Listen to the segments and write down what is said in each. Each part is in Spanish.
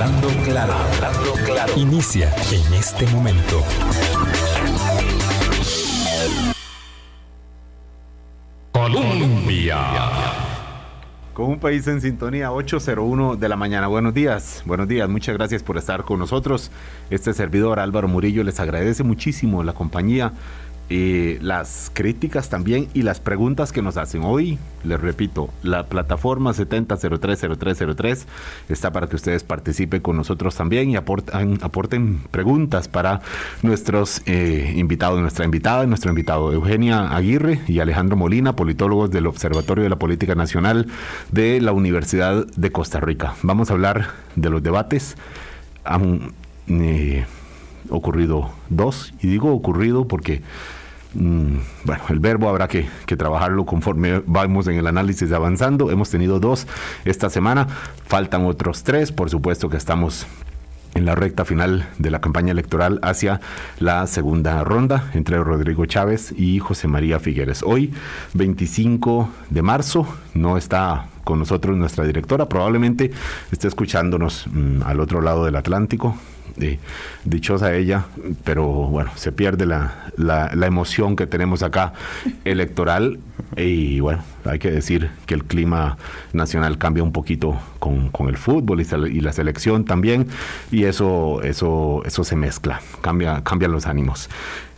Hablando claro, hablando claro. Inicia en este momento. Colombia. Con un país en sintonía 801 de la mañana. Buenos días, buenos días. Muchas gracias por estar con nosotros. Este servidor Álvaro Murillo les agradece muchísimo la compañía eh, las críticas también y las preguntas que nos hacen. Hoy, les repito, la plataforma 70030303 está para que ustedes participen con nosotros también y aporten, aporten preguntas para nuestros eh, invitados, nuestra invitada nuestro invitado, Eugenia Aguirre y Alejandro Molina, politólogos del Observatorio de la Política Nacional de la Universidad de Costa Rica. Vamos a hablar de los debates. Han eh, ocurrido dos, y digo ocurrido porque bueno, el verbo habrá que, trabajarlo conforme vamos en el análisis avanzando. Hemos tenido dos esta semana, faltan otros tres, por supuesto que estamos en la recta final de la campaña electoral hacia la segunda ronda entre Rodrigo Chávez y José María Figueres. Hoy, 25 de marzo, no está con nosotros nuestra directora, probablemente esté escuchándonos mm, al otro lado del Atlántico, dichosa ella, pero bueno, se pierde la, la, emoción que tenemos acá electoral y bueno, hay que decir que el clima nacional cambia un poquito con, con el fútbol y, la selección también y eso, eso, eso se mezcla, cambia, cambian los ánimos.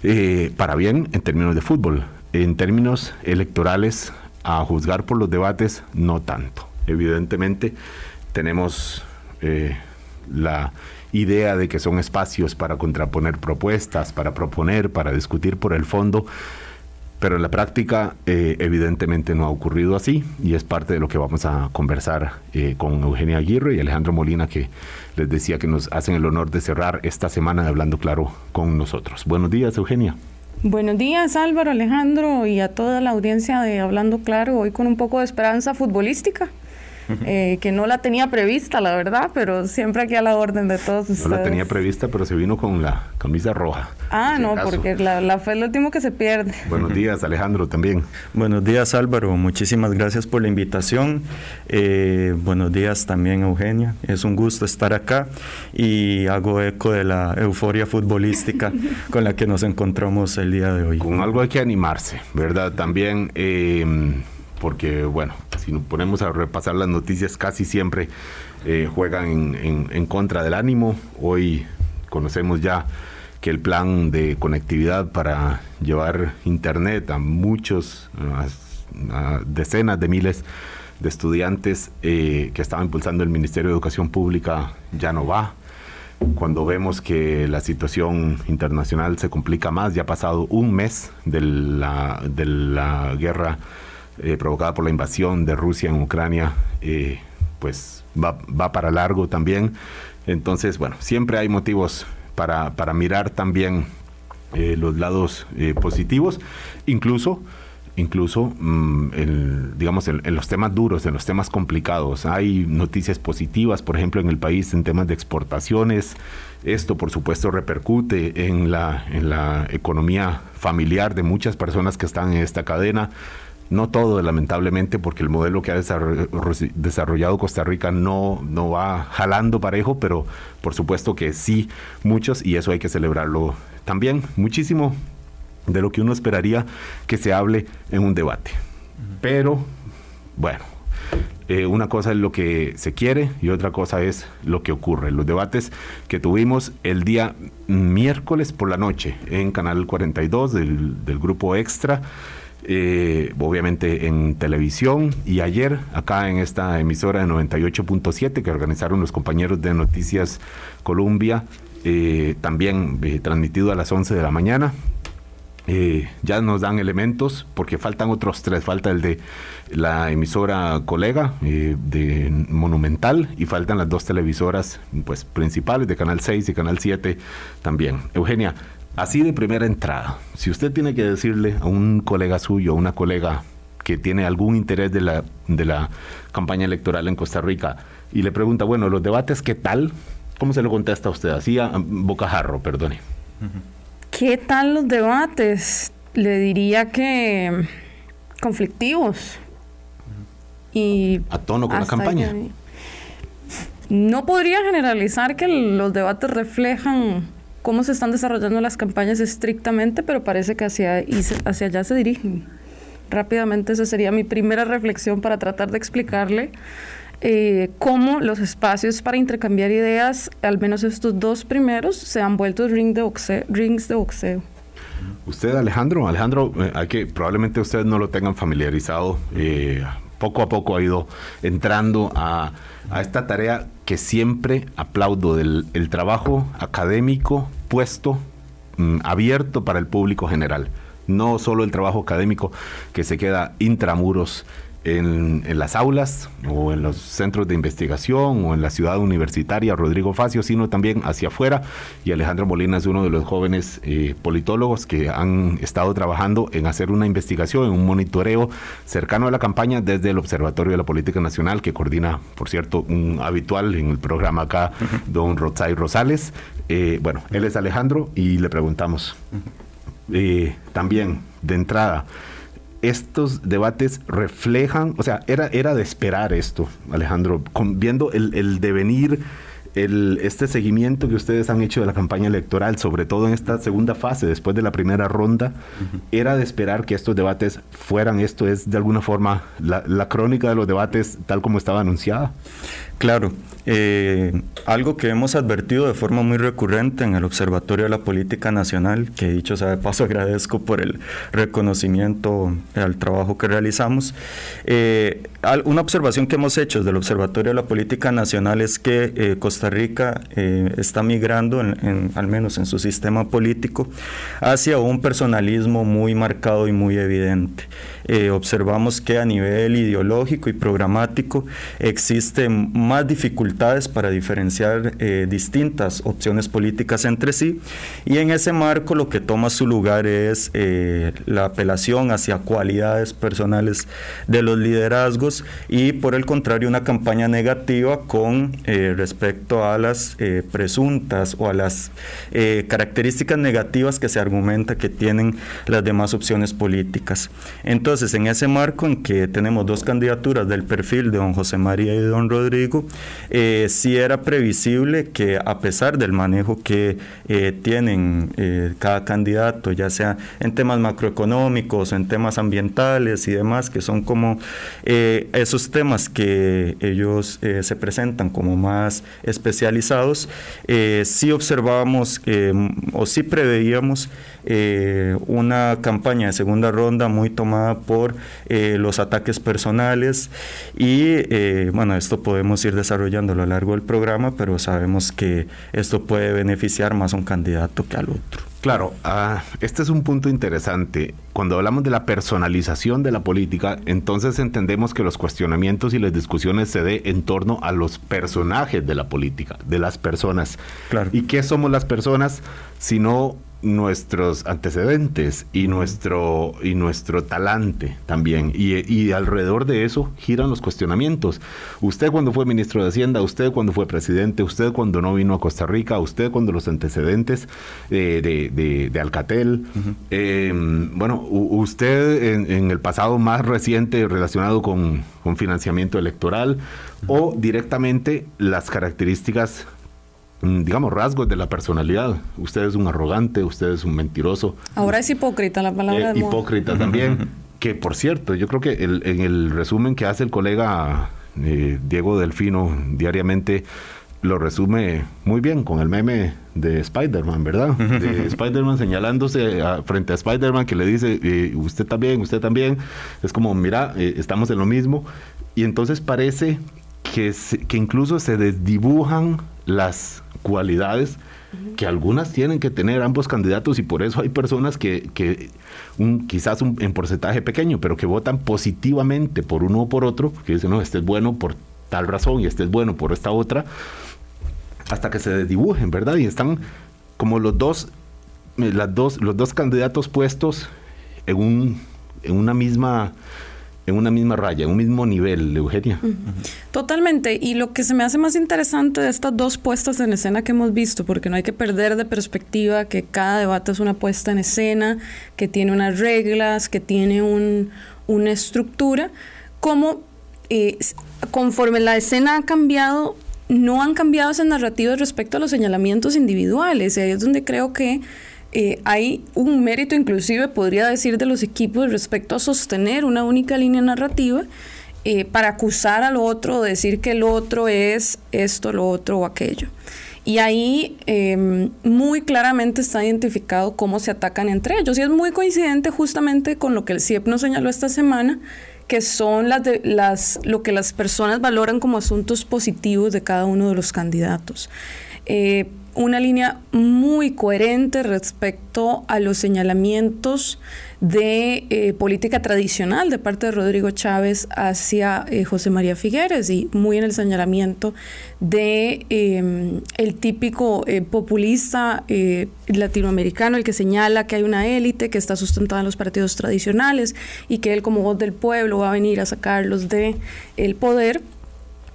Eh, para bien en términos de fútbol, en términos electorales, a juzgar por los debates, no tanto. Evidentemente tenemos eh, la idea de que son espacios para contraponer propuestas, para proponer, para discutir por el fondo, pero en la práctica eh, evidentemente no ha ocurrido así y es parte de lo que vamos a conversar eh, con Eugenia Aguirre y Alejandro Molina que les decía que nos hacen el honor de cerrar esta semana de Hablando Claro con nosotros. Buenos días Eugenia. Buenos días Álvaro, Alejandro y a toda la audiencia de Hablando Claro, hoy con un poco de esperanza futbolística. Eh, que no la tenía prevista, la verdad, pero siempre aquí a la orden de todos ustedes. No la tenía prevista, pero se vino con la camisa roja. Ah, no, porque la, fe es lo último que se pierde. Buenos días, Alejandro, también. Buenos días, Álvaro. Muchísimas gracias por la invitación. Eh, buenos días también, Eugenia. Es un gusto estar acá y hago eco de la euforia futbolística con la que nos encontramos el día de hoy. Con algo hay que animarse, ¿verdad? También... Eh, porque bueno, si nos ponemos a repasar las noticias, casi siempre eh, juegan en, contra del ánimo. Hoy conocemos ya que el plan de conectividad para llevar internet a muchos, a, decenas de miles de estudiantes eh, que estaba impulsando el Ministerio de Educación Pública ya no va. Cuando vemos que la situación internacional se complica más, ya ha pasado un mes de la, de la guerra eh, provocada por la invasión de Rusia en Ucrania, eh, pues va, para largo también. Entonces, bueno, siempre hay motivos para, para mirar también eh, los lados positivos, incluso incluso mm, digamos en, los temas duros, en los temas complicados. Hay noticias positivas, por ejemplo, en el país en temas de exportaciones. Esto, por supuesto, repercute en la, en la economía familiar de muchas personas que están en esta cadena. No todo, lamentablemente, porque el modelo que ha desarrollado Costa Rica no, no va jalando parejo, pero por supuesto que sí, muchos, y eso hay que celebrarlo también. Muchísimo de lo que uno esperaría que se hable en un debate. Pero, bueno, eh, una cosa es lo que se quiere y otra cosa es lo que ocurre. Los debates que tuvimos el día miércoles por la noche en Canal 42 del, del Grupo Extra eh, obviamente en televisión y ayer acá en esta emisora de 98.7 que organizaron los compañeros de Noticias Colombia, eh, también eh, transmitido a las 11 de la mañana. ya nos dan elementos porque faltan otros tres, falta el de la emisora colega de Monumental y faltan las dos televisoras pues principales de Canal 6 y Canal 7 también. Eugenia, Así de primera entrada, si usted tiene que decirle a un colega suyo, a una colega que tiene algún interés de la, de la campaña electoral en Costa Rica y le pregunta, bueno, los debates, ¿qué tal? ¿Cómo se lo contesta a usted? Así a bocajarro, perdone. ¿Qué tal los debates? Le diría que conflictivos. Y a tono con la campaña. no podría generalizar que los debates reflejan cómo se están desarrollando las campañas estrictamente, pero parece que hacia, hacia allá se dirigen. Rápidamente esa sería mi primera reflexión para tratar de explicarle eh, cómo los espacios para intercambiar ideas, al menos estos dos primeros, se han vuelto ring de rings de boxeo. Usted, Alejandro, Alejandro, eh, hay que probablemente ustedes no lo tengan familiarizado. Eh, poco a poco ha ido entrando a, esta tarea que siempre aplaudo del el trabajo académico puesto mm, abierto para el público general. No solo el trabajo académico que se queda intramuros en, las aulas o en los centros de investigación o en la ciudad universitaria Rodrigo Facio, sino también hacia afuera. Y Alejandro Molina es uno de los jóvenes eh, politólogos que han estado trabajando en hacer una investigación, en un monitoreo cercano a la campaña desde el Observatorio de la Política Nacional, que coordina, por cierto, un habitual en el programa acá, don Rotzay Rosales. Eh, bueno, él es Alejandro y le preguntamos eh, también de entrada estos debates reflejan, o sea, era, era de esperar esto, Alejandro, viendo el, el devenir el, este seguimiento que ustedes han hecho de la campaña electoral, sobre todo en esta segunda fase, después de la primera ronda, era de esperar que estos debates fueran, esto es de alguna forma la, la crónica de los debates tal como estaba anunciada. Claro, eh, algo que hemos advertido de forma muy recurrente en el Observatorio de la Política Nacional, que dicho sea de paso agradezco por el reconocimiento al trabajo que realizamos, eh, una observación que hemos hecho desde el Observatorio de la Política Nacional es que eh, Costa Rica está migrando, al menos en su sistema político, hacia un personalismo muy marcado y muy evidente. observamos que a nivel ideológico y programático existen más para diferenciar eh, distintas opciones políticas entre sí y en ese marco lo que toma su lugar es eh, la apelación hacia cualidades personales de los liderazgos y por el contrario una campaña negativa con eh, respecto a las presuntas o a las características negativas que se argumenta que tienen las demás opciones políticas. Entonces en ese marco en que tenemos dos candidaturas del perfil de don José María y don Rodrigo, sí era previsible que a pesar del manejo que eh, tienen eh, cada candidato, ya sea en temas macroeconómicos, en temas ambientales y demás, que son como esos temas que ellos se presentan como más especializados, sí observábamos o sí preveíamos una campaña de segunda ronda muy tomada por los ataques personales y bueno, esto podemos ir desarrollando a lo largo del programa, pero sabemos que esto puede beneficiar más a un candidato que al otro. Claro, ah, este es un punto interesante. Cuando hablamos de la personalización de la política, entonces entendemos que los cuestionamientos y las discusiones se dé en torno a los personajes de la política, de las personas. Claro. ¿Y qué somos las personas si no nuestros antecedentes y nuestro y nuestro talante también. Y, alrededor de eso giran los cuestionamientos. Usted cuando fue ministro de hacienda usted cuando fue presidente usted cuando no vino a Costa Rica usted cuando los antecedentes de, Alcatel em, bueno usted en, el pasado más reciente relacionado con, con financiamiento electoral o directamente las características digamos, rasgos de la personalidad. Usted es un arrogante, usted es un mentiroso. Ahora es hipócrita la palabra. Eh, hipócrita también. que por cierto, yo creo que en el resumen que hace el colega eh, Diego Delfino diariamente lo resume muy bien con el meme de Spider-Man, ¿verdad? De Spider-Man señalándose frente a Spider-Man que le dice, eh, usted también, usted también. Es como, mira, estamos en lo mismo. Y entonces parece que, que incluso se desdibujan las cualidades que algunas tienen que tener ambos candidatos y por eso hay personas que, que un, quizás un, en porcentaje pequeño, pero que votan positivamente por uno o por otro, que dicen, no, este es bueno por tal razón y este es bueno por esta otra, hasta que se desdibujen, ¿verdad? Y están como los dos, eh, las dos, los dos candidatos puestos en, un, en una misma en una misma raya, en un mismo nivel, Eugenia. Totalmente. Y lo que se me hace más interesante de estas dos puestas en escena que hemos visto, porque no hay que perder de perspectiva que cada debate es una puesta en escena, que tiene unas reglas, que tiene un, una estructura, como eh, conforme la escena ha cambiado, no han cambiado esas narrativas respecto a los señalamientos individuales. Y ahí es donde creo que eh, hay un mérito inclusive, podría decir, de los equipos respecto a sostener una única línea narrativa eh, para acusar al otro, decir que el otro es esto, lo otro o aquello. Y ahí em, muy claramente está identificado cómo se atacan entre ellos. Y es muy coincidente justamente con lo que el CIEP nos señaló esta semana, que son las, de, lo que las personas valoran como asuntos positivos de cada uno de los candidatos. Eh, una línea muy coherente respecto a los señalamientos de eh, política tradicional de parte de Rodrigo Chávez hacia eh, José María Figueres y muy en el señalamiento de em, el típico eh, populista latinoamericano, el que señala que hay una élite que está sustentada en los partidos tradicionales y que él como voz del pueblo va a venir a sacarlos de el poder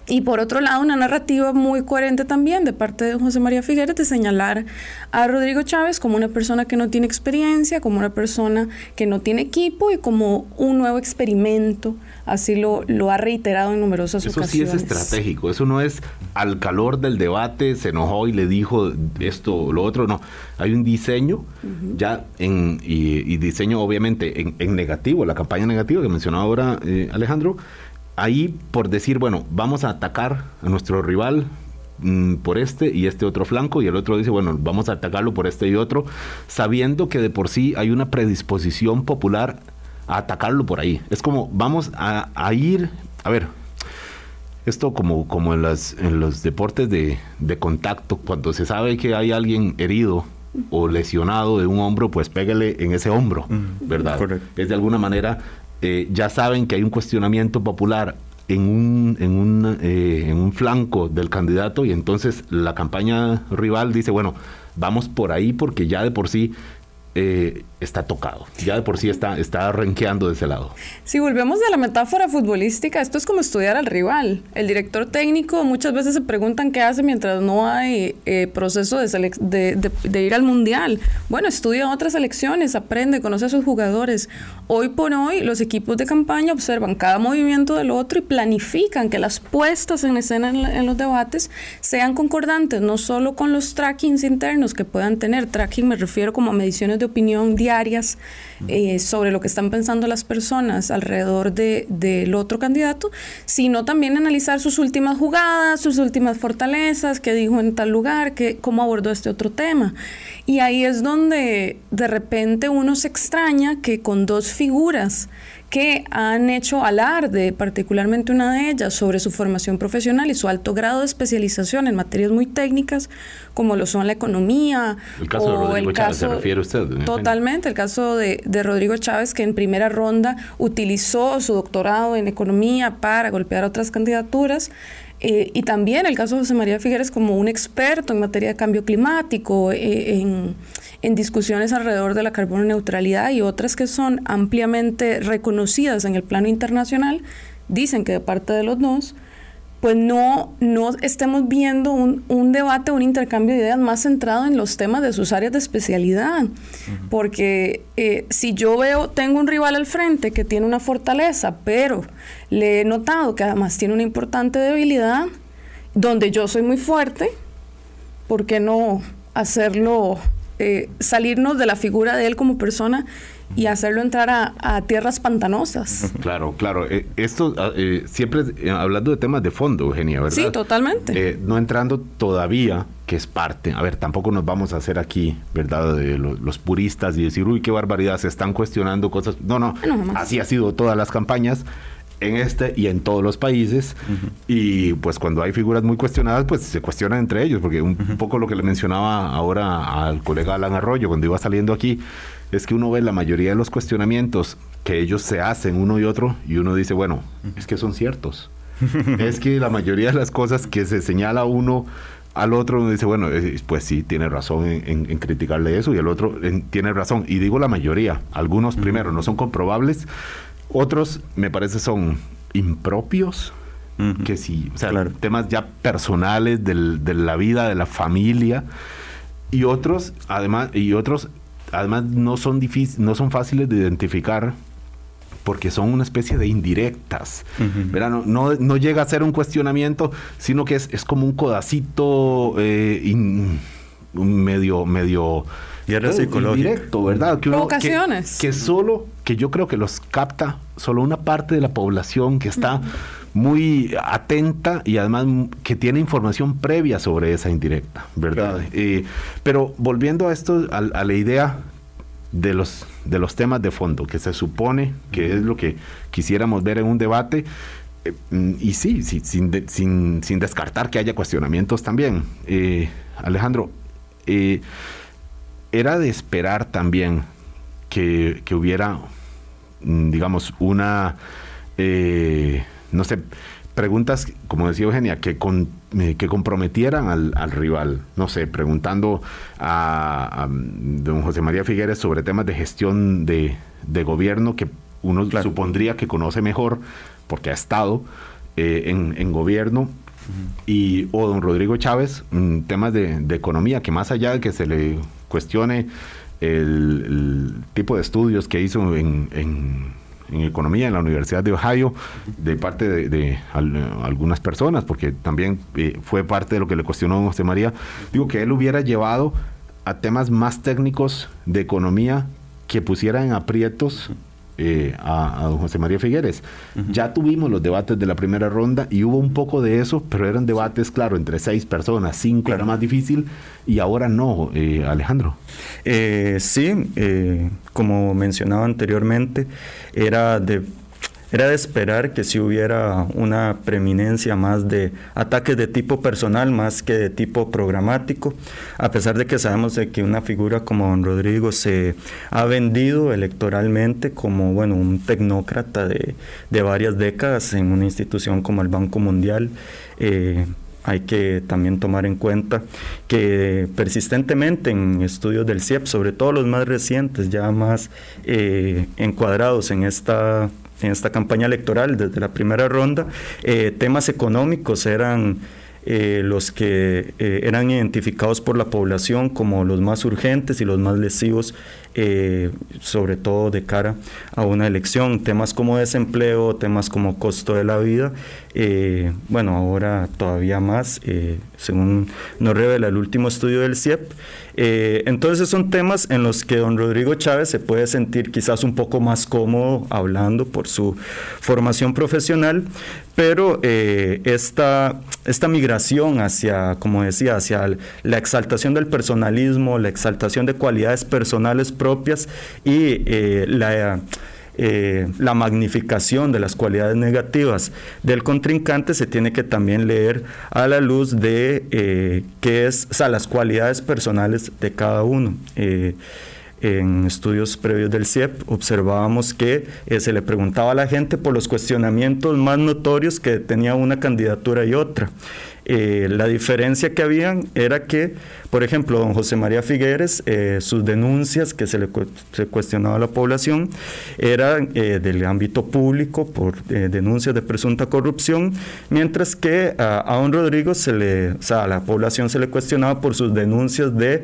y por otro lado, una narrativa muy coherente también de parte de José María Figueres de señalar a Rodrigo Chávez como una persona que no tiene experiencia, como una persona que no tiene equipo y como un nuevo experimento. Así lo, lo ha reiterado en numerosas ocasiones. Eso sí es estratégico, eso no es al calor del debate, se enojó y le dijo esto o lo otro, no. Hay un diseño ya en, y, diseño obviamente en, negativo, la campaña negativa que mencionaba ahora eh, Alejandro ahí por decir, bueno, vamos a atacar a nuestro rival mm, por este y este otro flanco y el otro dice, bueno, vamos a atacarlo por este y otro, sabiendo que de por sí hay una predisposición popular a atacarlo por ahí. Es como, vamos a, ir, a ver, esto como, como en, las, en los deportes de, de contacto, cuando se sabe que hay alguien herido o lesionado de un hombro, pues pégale en ese hombro, ¿verdad? Es de alguna manera eh, ya saben que hay un cuestionamiento popular en un, en, un, eh, en un flanco del candidato y entonces la campaña rival dice, bueno, vamos por ahí porque ya de por sí eh, está tocado. Ya de por sí está, está renqueando de ese lado. Si volvemos a la metáfora futbolística, esto es como estudiar al rival. El director técnico muchas veces se preguntan qué hace mientras no hay eh, proceso de, de, ir al mundial. Bueno, estudia otras selecciones, aprende, conoce a sus jugadores. Hoy por hoy, los equipos de campaña observan cada movimiento del otro y planifican que las puestas en escena en, los debates sean concordantes, no solo con los trackings internos que puedan tener. Tracking me refiero como a mediciones de opinión diarias eh, sobre lo que están pensando las personas alrededor del otro candidato, sino también analizar sus últimas jugadas, sus últimas fortalezas, qué dijo en tal lugar, qué, cómo abordó este otro tema. Y ahí es donde de repente uno se extraña que con dos figuras que han hecho alarde, particularmente una de ellas, sobre su formación profesional y su alto grado de especialización en materias muy técnicas, como lo son la economía. El caso de Rodrigo Chávez, ¿se refiere usted? Totalmente, el caso de, de Rodrigo Chávez, que en primera ronda utilizó su doctorado en economía para golpear otras candidaturas. Eh, y también el caso de José María Figueres como un experto en materia de cambio climático, eh, en, en, discusiones alrededor de la carbono neutralidad y otras que son ampliamente reconocidas en el plano internacional, dicen que de parte de los dos pues no, no estemos viendo un, un, debate, un intercambio de ideas más centrado en los temas de sus áreas de especialidad. Porque eh, si yo veo, tengo un rival al frente que tiene una fortaleza, pero le he notado que además tiene una importante debilidad, donde yo soy muy fuerte, ¿por qué no hacerlo, eh, salirnos de la figura de él como persona y hacerlo entrar a, tierras pantanosas. Claro, claro. Eh, esto ah, eh, siempre eh, hablando de temas de fondo, Eugenia, ¿verdad? Sí, totalmente. no entrando todavía, que es parte. A ver, tampoco nos vamos a hacer aquí, ¿verdad? De los, puristas y decir, uy, qué barbaridad, se están cuestionando cosas. No, no, así ha sido todas las campañas en este y en todos los países. Y pues cuando hay figuras muy cuestionadas, pues se cuestionan entre ellos, porque un poco lo que le mencionaba ahora al colega Alan Arroyo cuando iba saliendo aquí, es que uno ve la mayoría de los cuestionamientos que ellos se hacen uno y otro y uno dice, bueno, es que son ciertos. es que la mayoría de las cosas que se señala uno al otro uno dice, bueno, pues sí, tiene razón en, criticarle eso y el otro tiene razón. Y digo la mayoría, algunos primero no son comprobables, otros me parece son impropios, que sí, o sea, temas ya personales de la vida, de la familia, y otros, además, y otros además no son, difícil, no son fáciles de identificar porque son una especie de indirectas. no, no, llega a ser un cuestionamiento, sino que es, es como un codacito eh, medio, medio directo, ¿verdad? Que Provocaciones. Que, solo, que yo creo que los capta solo una parte de la población que está muy atenta y además que tiene información previa sobre esa indirecta, ¿verdad? Eh, pero volviendo a esto, a, la idea de los, de los temas de fondo, que se supone que es lo que quisiéramos ver en un debate, eh, y sí, sí sin, sin, sin, descartar que haya cuestionamientos también. Eh, Alejandro, era de esperar también que, que hubiera, mm, digamos, una no sé, preguntas, como decía Eugenia, que, eh, que comprometieran al, rival. No sé, preguntando a, don José María Figueres sobre temas de gestión de, gobierno que uno supondría que conoce mejor porque ha estado eh, en, gobierno. Y, o don Rodrigo Chávez, mm, temas de, economía, que más allá de que se le cuestione el, tipo de estudios que hizo en en economía en la Universidad de Ohio de parte de, algunas personas, porque también eh, fue parte de lo que le cuestionó José María. Digo que él hubiera llevado a temas más técnicos de economía que pusieran en aprietos eh, a, don José María Figueres. Ya tuvimos los debates de la primera ronda y hubo un poco de eso, pero eran debates, claro, entre seis personas, cinco era más difícil y ahora no, eh, Alejandro. Eh, sí, como mencionaba anteriormente, era de era de esperar que si hubiera una preeminencia más de ataques de tipo personal más que de tipo programático, a pesar de que sabemos de que una figura como don Rodrigo se ha vendido electoralmente como bueno un tecnócrata de, varias décadas en una institución como el Banco Mundial. Eh, hay que también tomar en cuenta que persistentemente en estudios del CIEP, sobre todo los más recientes, ya más eh, encuadrados en esta en esta campaña electoral desde la primera ronda, eh, temas económicos eran eh, los que eh, eran identificados por la población como los más urgentes y los más lesivos, sobre todo de cara a una elección. Temas como desempleo, temas como costo de la vida, bueno, ahora todavía más, según nos revela el último estudio del CIEP. Eh, entonces son temas en los que don Rodrigo Chávez se puede sentir quizás un poco más cómodo hablando por su formación profesional, pero eh, esta, esta migración hacia, como decía, hacia la exaltación del personalismo, la exaltación de cualidades personales propias y eh, la eh, la magnificación de las cualidades negativas del contrincante se tiene que también leer a la luz de eh, qué es, las cualidades personales de cada uno. Eh, en estudios previos del CIEP observábamos que se le preguntaba a la gente por los cuestionamientos más notorios que tenía una candidatura y otra. La diferencia que habían era que por ejemplo, don José María Figueres, eh, sus denuncias que se le cuestionaba a la población eran eh, del ámbito público por eh, denuncias de presunta corrupción, mientras que a, don Rodrigo se le, o sea, a la población se le cuestionaba por sus denuncias de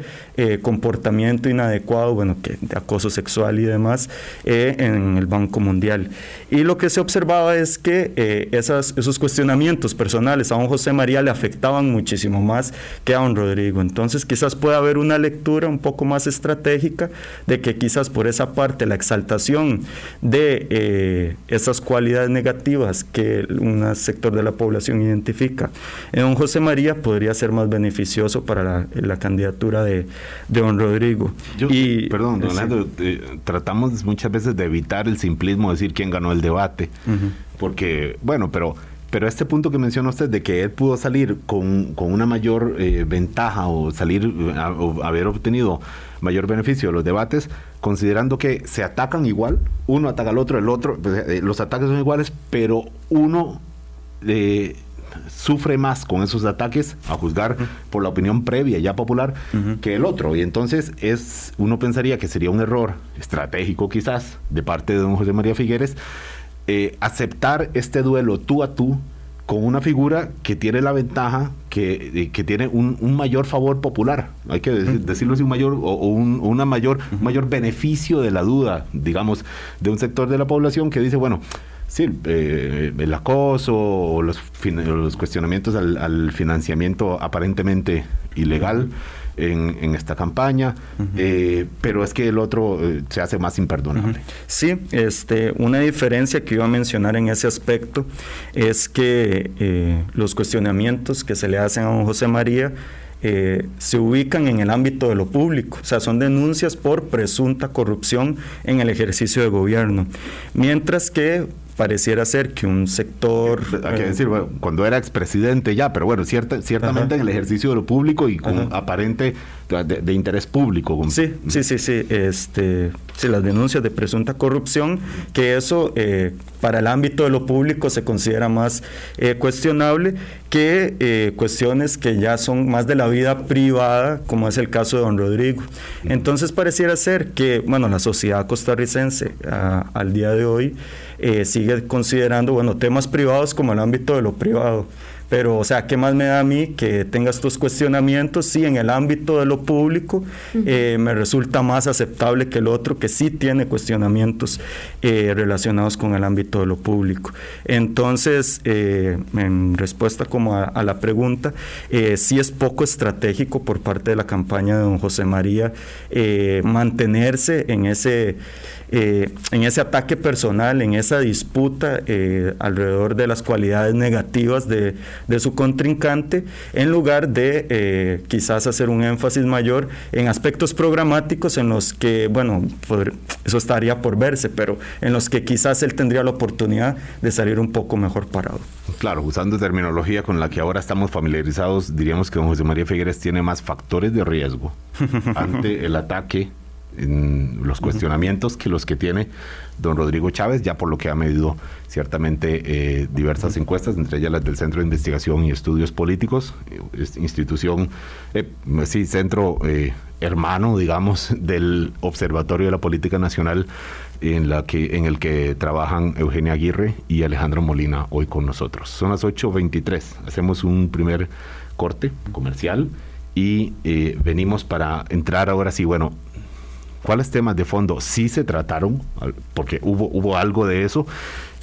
comportamiento inadecuado, bueno, que de acoso sexual y demás en el Banco Mundial. Y lo que se observaba es que esos cuestionamientos personales a don José María le afectaban muchísimo más que a don Rodrigo. Entonces, quizás pueda haber una lectura un poco más estratégica de que quizás por esa parte la exaltación de eh, esas cualidades negativas que un sector de la población identifica en don José María podría ser más beneficioso para la, candidatura de, don Rodrigo. y, perdón, don Leandro, eh, tratamos muchas veces de evitar el simplismo de decir quién ganó el debate, porque, bueno, pero pero este punto que menciona usted de que él pudo salir con, una mayor eh, ventaja o salir o haber obtenido mayor beneficio de los debates, considerando que se atacan igual, uno ataca al otro, el otro, pues, eh, los ataques son iguales, pero uno eh, sufre más con esos ataques, a juzgar por la opinión previa ya popular, que el otro. Y entonces es, uno pensaría que sería un error estratégico quizás de parte de don José María Figueres eh, aceptar este duelo tú a tú con una figura que tiene la ventaja que, que tiene un, un, mayor favor popular, hay que decirlo así, un mayor o, un, una mayor, mayor beneficio de la duda, digamos, de un sector de la población que dice, bueno, sí, eh, el acoso o los, los cuestionamientos al, al, financiamiento aparentemente ilegal en, esta campaña, eh, pero es que el otro eh, se hace más imperdonable. Sí, este, una diferencia que iba a mencionar en ese aspecto es que eh, los cuestionamientos que se le hacen a don José María se ubican en el ámbito de lo público, o sea, son denuncias por presunta corrupción en el ejercicio de gobierno, mientras que pareciera ser que un sector... Hay que decir, cuando era expresidente ya, pero bueno, cierta, ciertamente en el ejercicio de lo público y con aparente de, interés público. Sí, sí, sí, sí, este, las denuncias de presunta corrupción, que eso eh, para el ámbito de lo público se considera más eh, cuestionable que eh, cuestiones que ya son más de la vida privada, como es el caso de don Rodrigo. Entonces pareciera ser que, bueno, la sociedad costarricense al día de hoy sigue considerando, bueno, temas privados como el ámbito de lo privado. Pero, o sea, ¿qué más me da a mí que tenga estos cuestionamientos? Sí, en el ámbito de lo público eh, me resulta más aceptable que el otro que sí tiene cuestionamientos eh, relacionados con el ámbito de lo público. Entonces, eh, en respuesta como a, la pregunta, sí es poco estratégico por parte de la campaña de don José María mantenerse en ese eh, en ese ataque personal, en esa disputa eh, alrededor de las cualidades negativas de, su contrincante, en lugar de eh, quizás hacer un énfasis mayor en aspectos programáticos en los que, bueno, eso estaría por verse, pero en los que quizás él tendría la oportunidad de salir un poco mejor parado. Claro, usando terminología con la que ahora estamos familiarizados, diríamos que don José María Figueres tiene más factores de riesgo ante el ataque en los cuestionamientos que los que tiene don Rodrigo Chávez, ya por lo que ha medido ciertamente eh, diversas encuestas, entre ellas las del Centro de Investigación y Estudios Políticos, eh, institución, eh, sí, centro hermano, digamos, del Observatorio de la Política Nacional, en, la que, en el que trabajan Eugenia Aguirre y Alejandro Molina hoy con nosotros. Son las 8.23, hacemos un primer corte comercial y venimos para entrar ahora sí, bueno, cuáles temas de fondo sí se trataron, porque hubo, hubo algo de eso,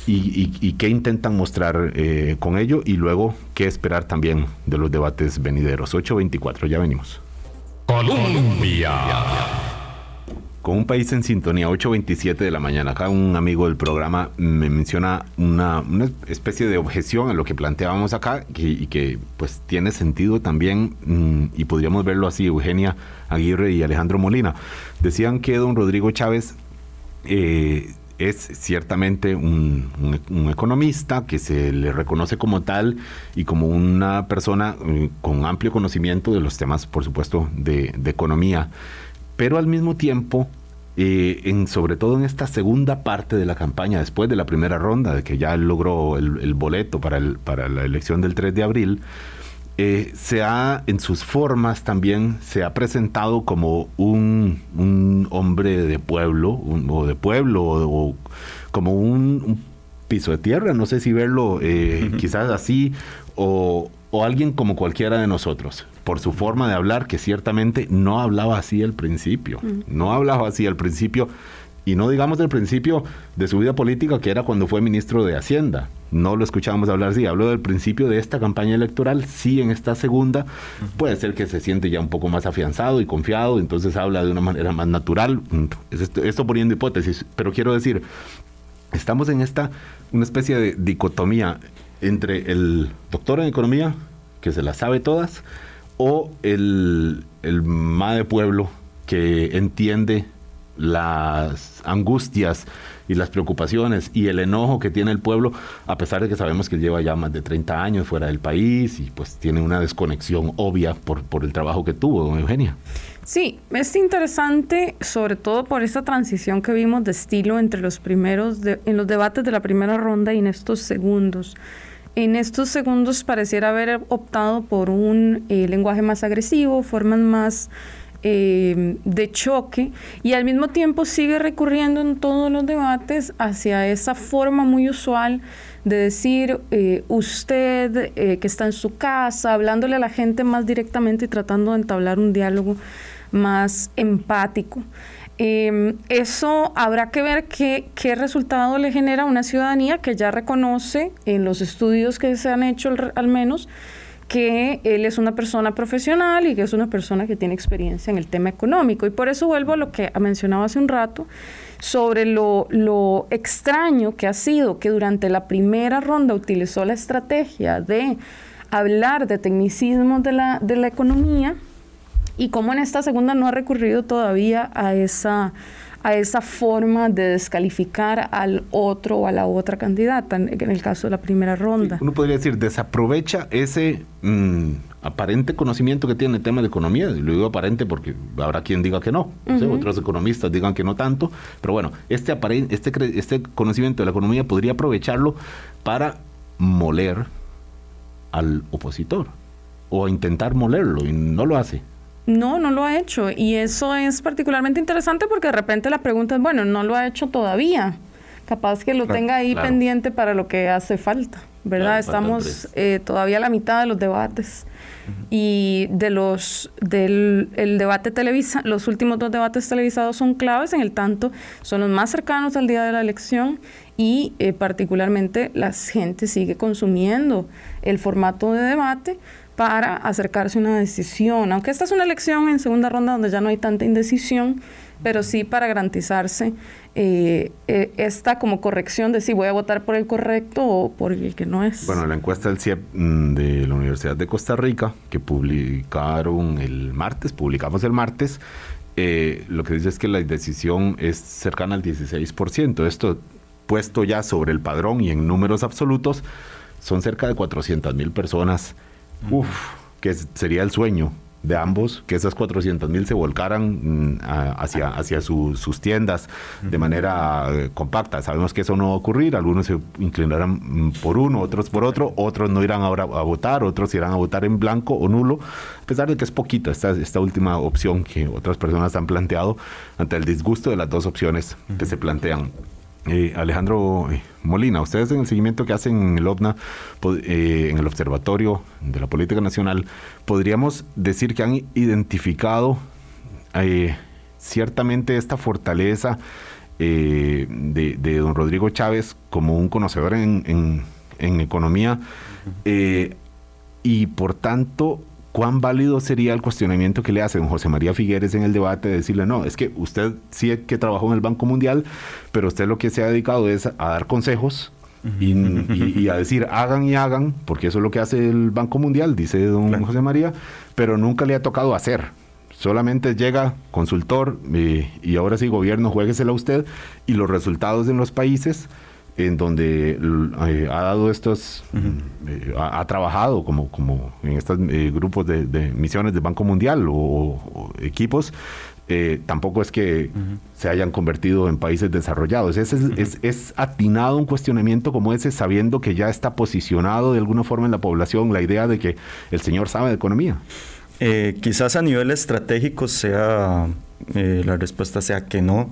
y, qué intentan mostrar eh, con ello, y luego qué esperar también de los debates venideros. 8.24, ya venimos. Colombia con un país en sintonía, 8.27 de la mañana. Acá un amigo del programa me menciona una, especie de objeción a lo que planteábamos acá y que pues tiene sentido también mm, y podríamos verlo así, Eugenia Aguirre y Alejandro Molina. Decían que don Rodrigo Chávez eh, es ciertamente un, economista que se le reconoce como tal y como una persona eh, con amplio conocimiento de los temas, por supuesto, de, economía. Pero al mismo tiempo, eh, en, sobre todo en esta segunda parte de la campaña, después de la primera ronda, de que ya logró el, boleto para, el, para la elección del 3 de abril, eh, se ha, en sus formas también, se ha presentado como un, hombre de pueblo, o de pueblo, o, como un, piso de tierra, no sé si verlo eh, quizás así, o, o alguien como cualquiera de nosotros, por su forma de hablar, que ciertamente no hablaba así al principio, no hablaba así al principio, y no digamos del principio de su vida política, que era cuando fue ministro de Hacienda, no lo escuchábamos hablar así, hablo del principio de esta campaña electoral, sí en esta segunda, puede ser que se siente ya un poco más afianzado y confiado, entonces habla de una manera más natural, esto, esto poniendo hipótesis, pero quiero decir, estamos en esta, una especie de dicotomía entre el doctor en economía, que se las sabe todas, o el, el ma de pueblo que entiende las angustias y las preocupaciones y el enojo que tiene el pueblo, a pesar de que sabemos que lleva ya más de 30 años fuera del país y pues tiene una desconexión obvia por, por el trabajo que tuvo, don Eugenia. Sí, es interesante, sobre todo por esa transición que vimos de estilo entre los primeros, en los debates de la primera ronda y en estos segundos. En estos segundos pareciera haber optado por un eh, lenguaje más agresivo, formas más eh, de choque y al mismo tiempo sigue recurriendo en todos los debates hacia esa forma muy usual de decir eh, usted que está en su casa, hablándole a la gente más directamente y tratando de entablar un diálogo más empático. Em, eso habrá que ver qué, qué, resultado le genera una ciudadanía que ya reconoce en los estudios que se han hecho al, menos que él es una persona profesional y que es una persona que tiene experiencia en el tema económico. Y por eso vuelvo a lo que mencionaba hace un rato sobre lo, lo extraño que ha sido que durante la primera ronda utilizó la estrategia de hablar de tecnicismos de la, de la economía y cómo en esta segunda no ha recurrido todavía a esa, a esa forma de descalificar al otro o a la otra candidata, en el caso de la primera ronda. uno podría decir, desaprovecha ese mm, aparente conocimiento que tiene el tema de economía, lo digo aparente porque habrá quien diga que no, otros economistas digan que no tanto, pero bueno, este, este, este conocimiento de la economía podría aprovecharlo para moler al opositor o intentar molerlo y no lo hace. No, no lo ha hecho. Y eso es particularmente interesante porque de repente la pregunta es, bueno, no lo ha hecho todavía. Capaz que lo tenga ahí pendiente para lo que hace falta, ¿verdad? Estamos eh, todavía a la mitad de los debates. Y de los del el debate televisa, los últimos dos debates televisados son claves en el tanto son los más cercanos al día de la elección y eh, particularmente la gente sigue consumiendo el formato de debate para acercarse a una decisión, aunque esta es una elección en segunda ronda donde ya no hay tanta indecisión, pero sí para garantizarse eh, eh, esta como corrección de si voy a votar por el correcto o por el que no es. Bueno, la encuesta del CIEP mm, de la Universidad de Costa Rica, que publicaron el martes, publicamos el martes, eh, lo que dice es que la decisión es cercana al 16%. Esto puesto ya sobre el padrón y en números absolutos, son cerca de 400 mil personas Uf, que sería el sueño de ambos, que esas 400 mil se volcaran mm, hacia, hacia sus tiendas de manera eh, compacta. Sabemos que eso no va a ocurrir, algunos se inclinarán mm, por uno, otros por otro, otros no irán ahora a votar, otros irán a votar en blanco o nulo, a pesar de que es poquito esta, esta última opción que otras personas han planteado ante el disgusto de las dos opciones que se plantean. Eh, Alejandro eh, Molina, ustedes en el seguimiento que hacen en el OVNA, eh, en el Observatorio de la Política Nacional, podríamos decir que han identificado ciertamente esta fortaleza de, don Rodrigo Chávez como un conocedor en, en economía y por tanto ¿cuán válido sería el cuestionamiento que le hacen José María Figueres en el debate de decirle, no, es que usted sí que trabajó en el Banco Mundial, pero usted lo que se ha dedicado es a dar consejos y, a decir hagan y hagan, porque eso es lo que hace el Banco Mundial, dice don José María, pero nunca le ha tocado hacer. Solamente llega consultor eh, y ahora sí gobierno, jueguesela usted y los resultados en los países en donde eh, ha dado estos, eh, ha, trabajado como, como en estos eh, grupos de, misiones del Banco Mundial o, equipos, tampoco es que se hayan convertido en países desarrollados. Es, es, es, atinado un cuestionamiento como ese, sabiendo que ya está posicionado de alguna forma en la población la idea de que el señor sabe de economía. quizás a nivel estratégico sea, la respuesta sea que no.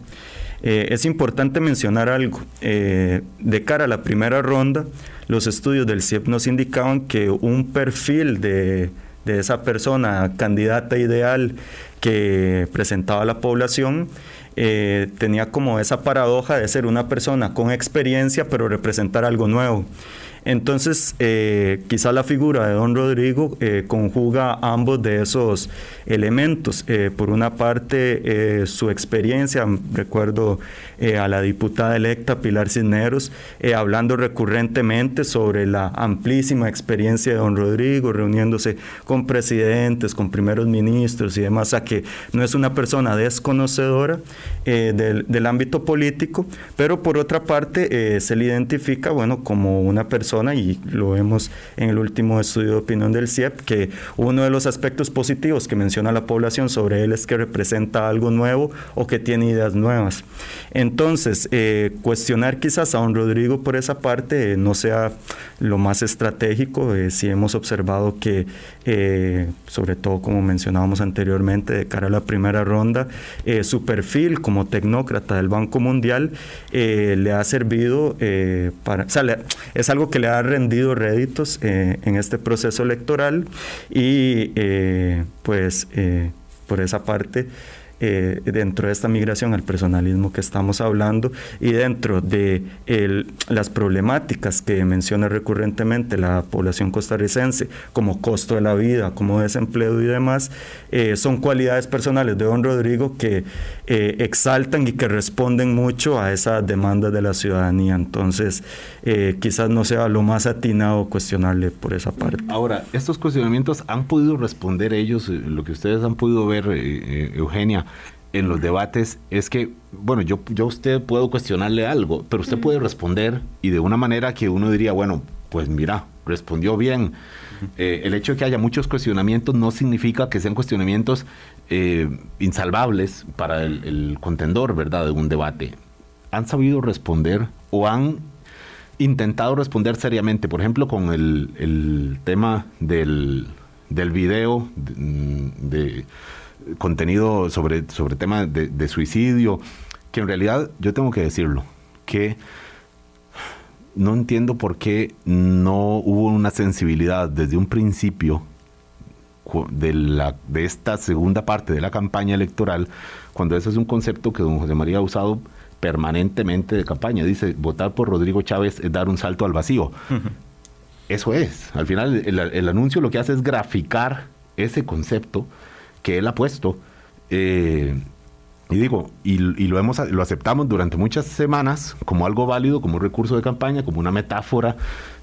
Eh, es importante mencionar algo. Eh, de cara a la primera ronda, los estudios del CIEP nos indicaban que un perfil de, esa persona candidata ideal que presentaba la población eh, tenía como esa paradoja de ser una persona con experiencia pero representar algo nuevo. Entonces, eh, quizá la figura de don Rodrigo eh, conjuga ambos de esos elementos. Eh, por una parte, su experiencia, recuerdo a la diputada electa Pilar Cisneros, hablando recurrentemente sobre la amplísima experiencia de don Rodrigo, reuniéndose con presidentes, con primeros ministros y demás, a que no es una persona desconocedora del, del, ámbito político, pero por otra parte se le identifica, bueno, como una persona y lo vemos en el último estudio de opinión del CIEP, que uno de los aspectos positivos que menciona la población sobre él es que representa algo nuevo o que tiene ideas nuevas. Entonces, eh, cuestionar quizás a don Rodrigo por esa parte eh, no sea lo más estratégico, eh, si hemos observado que, sobre todo como mencionábamos anteriormente, de cara a la primera ronda. Eh, su perfil como tecnócrata del Banco Mundial eh, le ha servido para, o sea, es algo que le ha rendido réditos en este proceso electoral y pues por esa parte eh, dentro de esta migración al personalismo que estamos hablando y dentro de las problemáticas que menciona recurrentemente la población costarricense como costo de la vida, como desempleo y demás, eh, son cualidades personales de don Rodrigo que eh, exaltan y que responden mucho a esas demandas de la ciudadanía. Entonces, quizás no sea lo más atinado cuestionarle por esa parte. Ahora, estos cuestionamientos han podido responder ellos, lo que ustedes han podido ver, Eugenia, en los debates es que, bueno, yo, yo a usted puedo cuestionarle algo, pero usted puede responder y de una manera que uno diría, bueno, pues mira, respondió bien. Eh, el hecho de que haya muchos cuestionamientos no significa que sean cuestionamientos eh, insalvables para el, contendor, ¿verdad?, de un debate. ¿Han sabido responder o han intentado responder seriamente? Por ejemplo, con el, tema del, del video de contenido sobre, sobre temas de, suicidio, que en realidad yo tengo que decirlo, que no entiendo por qué no hubo una sensibilidad desde un principio de, la, de esta segunda parte de la campaña electoral, cuando ese es un concepto que don José María ha usado permanentemente de campaña. Dice, votar por Rodrigo Chávez es dar un salto al vacío. Eso es. Al final el, el, anuncio lo que hace es graficar ese concepto que él ha puesto. Eh, y digo, y, lo, hemos, lo aceptamos durante muchas semanas como algo válido, como un recurso de campaña, como una metáfora,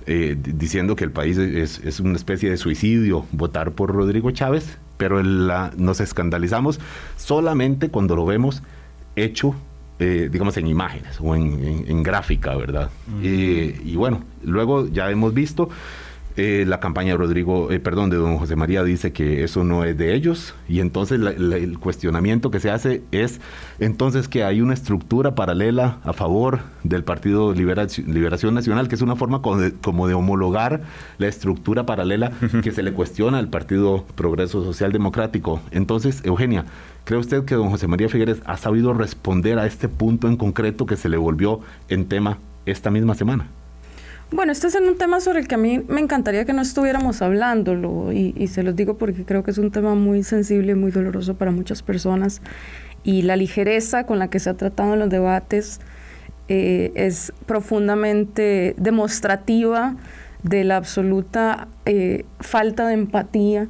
eh, diciendo que el país es, una especie de suicidio votar por Rodrigo Chávez, pero la, nos escandalizamos solamente cuando lo vemos hecho, eh, digamos, en imágenes o en, gráfica, ¿verdad? y bueno, luego ya hemos visto eh, la campaña de Rodrigo, eh, perdón, de don José María dice que eso no es de ellos y entonces el cuestionamiento que se hace es entonces que hay una estructura paralela a favor del Partido Liberación, Nacional, que es una forma como de, homologar la estructura paralela que se le cuestiona al Partido Progreso Social Democrático. Entonces, Eugenia, ¿cree usted que don José María Figueres ha sabido responder a este punto en concreto que se le volvió en tema esta misma semana? Bueno, este es un tema sobre el que a mí me encantaría que no estuviéramos hablándolo y, se los digo porque creo que es un tema muy sensible y muy doloroso para muchas personas y la ligereza con la que se ha tratado en los debates eh, es profundamente demostrativa de la absoluta eh, falta de empatía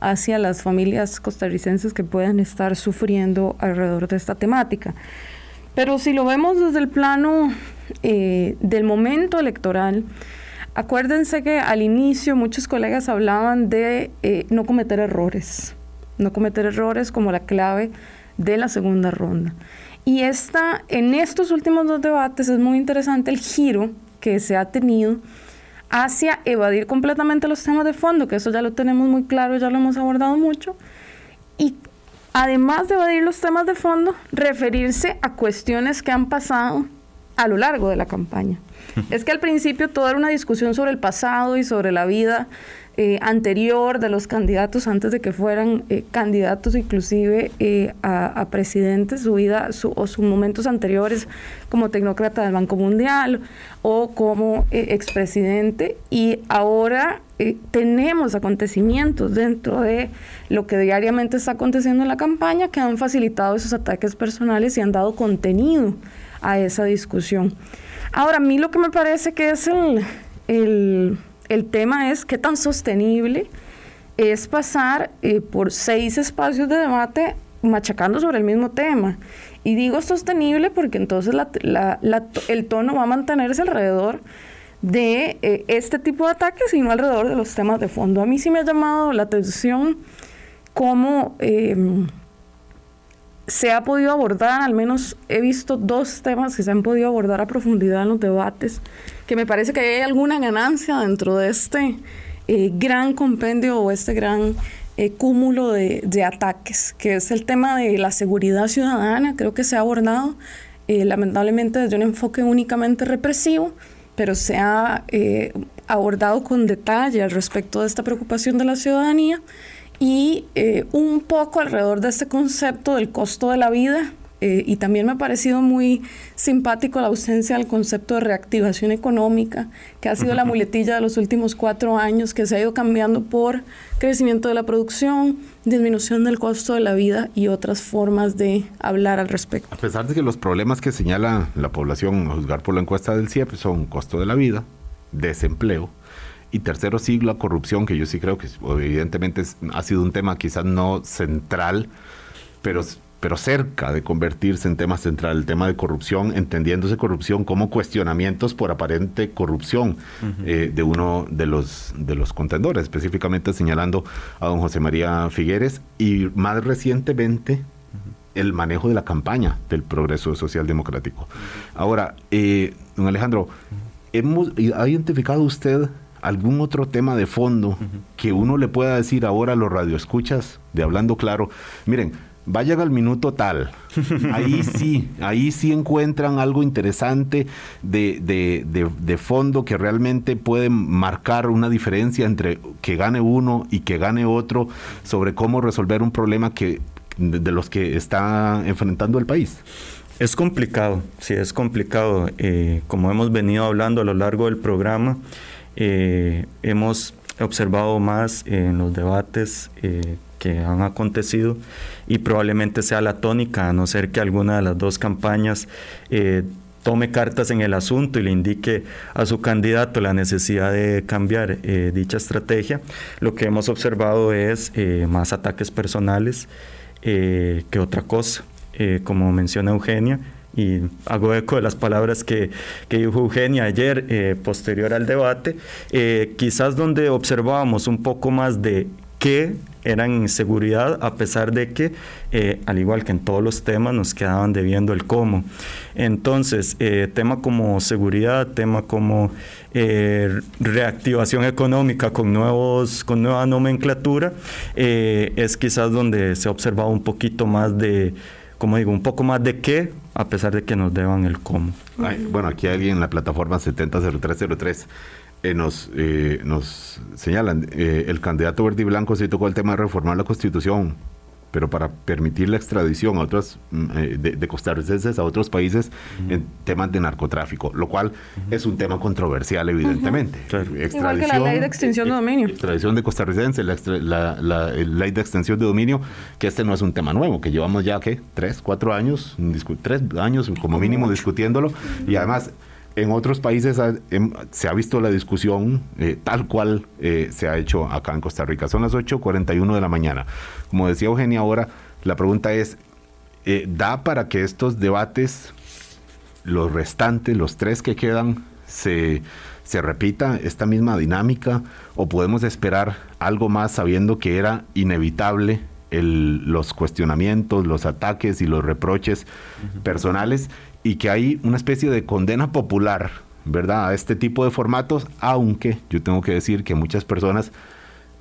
hacia las familias costarricenses que puedan estar sufriendo alrededor de esta temática. Pero si lo vemos desde el plano eh, del momento electoral, acuérdense que al inicio muchos colegas hablaban de eh, no cometer errores, no cometer errores como la clave de la segunda ronda. Y esta, en estos últimos dos debates es muy interesante el giro que se ha tenido hacia evadir completamente los temas de fondo, que eso ya lo tenemos muy claro, ya lo hemos abordado mucho, y además de evadir los temas de fondo, referirse a cuestiones que han pasado a lo largo de la campaña. Es que al principio todo era una discusión sobre el pasado y sobre la vida eh, anterior de los candidatos antes de que fueran eh, candidatos inclusive eh, a, presidentes, su vida o sus momentos anteriores como tecnócrata del Banco Mundial o como expresidente y ahora tenemos acontecimientos dentro de lo que diariamente está aconteciendo en la campaña que han facilitado esos ataques personales y han dado contenido a esa discusión. Ahora, a mí lo que me parece que es el, tema es qué tan sostenible es pasar eh, por seis espacios de debate machacando sobre el mismo tema. Y digo sostenible porque entonces el tono va a mantenerse alrededor de eh, este tipo de ataques y no alrededor de los temas de fondo. A mí sí me ha llamado la atención cómo... Em, se ha podido abordar, al menos he visto dos temas que se han podido abordar a profundidad en los debates, que me parece que hay alguna ganancia dentro de este eh, gran compendio o este gran eh, cúmulo de, ataques, que es el tema de la seguridad ciudadana, creo que se ha abordado eh, lamentablemente desde un enfoque únicamente represivo, pero se ha abordado con detalle al respecto de esta preocupación de la ciudadanía y eh, un poco alrededor de este concepto del costo de la vida. Eh, y también me ha parecido muy simpático la ausencia del concepto de reactivación económica, que ha sido la muletilla de los últimos cuatro años, que se ha ido cambiando por crecimiento de la producción, disminución del costo de la vida y otras formas de hablar al respecto. A pesar de que los problemas que señala la población, a juzgar por la encuesta del CIEP, son costo de la vida, desempleo, y tercero, sí, la corrupción, que yo sí creo que evidentemente ha sido un tema quizás no central, pero, pero cerca de convertirse en tema central, el tema de corrupción, entendiéndose corrupción como cuestionamientos por aparente corrupción eh, de uno de los, de los contendores, específicamente señalando a don José María Figueres y más recientemente el manejo de la campaña del progreso social democrático. Ahora, eh, don Alejandro, hemos, ¿ha identificado usted algún otro tema de fondo que uno le pueda decir ahora a los radioescuchas de Hablando Claro, miren, vayan al minuto tal. Ahí sí, ahí sí encuentran algo interesante de, de, de, fondo que realmente puede marcar una diferencia entre que gane uno y que gane otro sobre cómo resolver un problema que, de, los que está enfrentando el país. Es complicado, sí, es complicado. Eh, como hemos venido hablando a lo largo del programa, eh, hemos observado más en los debates eh, que han acontecido y probablemente sea la tónica, a no ser que alguna de las dos campañas eh, tome cartas en el asunto y le indique a su candidato la necesidad de cambiar dicha estrategia. Lo que hemos observado es más ataques personales que otra cosa. como menciona Eugenia, y hago eco de las palabras que, que dijo Eugenia ayer, eh, posterior al debate, eh, quizás donde observábamos un poco más de qué eran inseguridad, a pesar de que, eh, al igual que en todos los temas, nos quedaban debiendo el cómo. Entonces, tema como seguridad, tema como reactivación económica con, nuevos, con nueva nomenclatura, es quizás donde se ha observado un poquito más de como digo, un poco más de qué, a pesar de que nos deban el cómo. bueno, aquí alguien en la plataforma 700303 eh, nos, eh, nos señalan, eh, el candidato verde y blanco se tocó el tema de reformar la constitución pero para permitir la extradición a otros, mm, eh, de, de, costarricenses a otros países en temas de narcotráfico, lo cual es un tema controversial, evidentemente. Igual que la ley de extensión de dominio. Extradición de costarricenses, la, la, ley de extensión de dominio, que este no es un tema nuevo, que llevamos ya, ¿qué? Tres, cuatro años, tres años como mínimo discutiéndolo, y además en otros países em, se ha visto la discusión eh, tal cual eh, se ha hecho acá en Costa Rica. Son las 8.41 de la mañana. Como decía Eugenia ahora, la pregunta es, eh, ¿da para que estos debates, los restantes, los tres que quedan, se, se repita esta misma dinámica o podemos esperar algo más sabiendo que era inevitable el, los cuestionamientos, los ataques y los reproches personales y que hay una especie de condena popular, ¿verdad?, a este tipo de formatos, aunque yo tengo que decir que muchas personas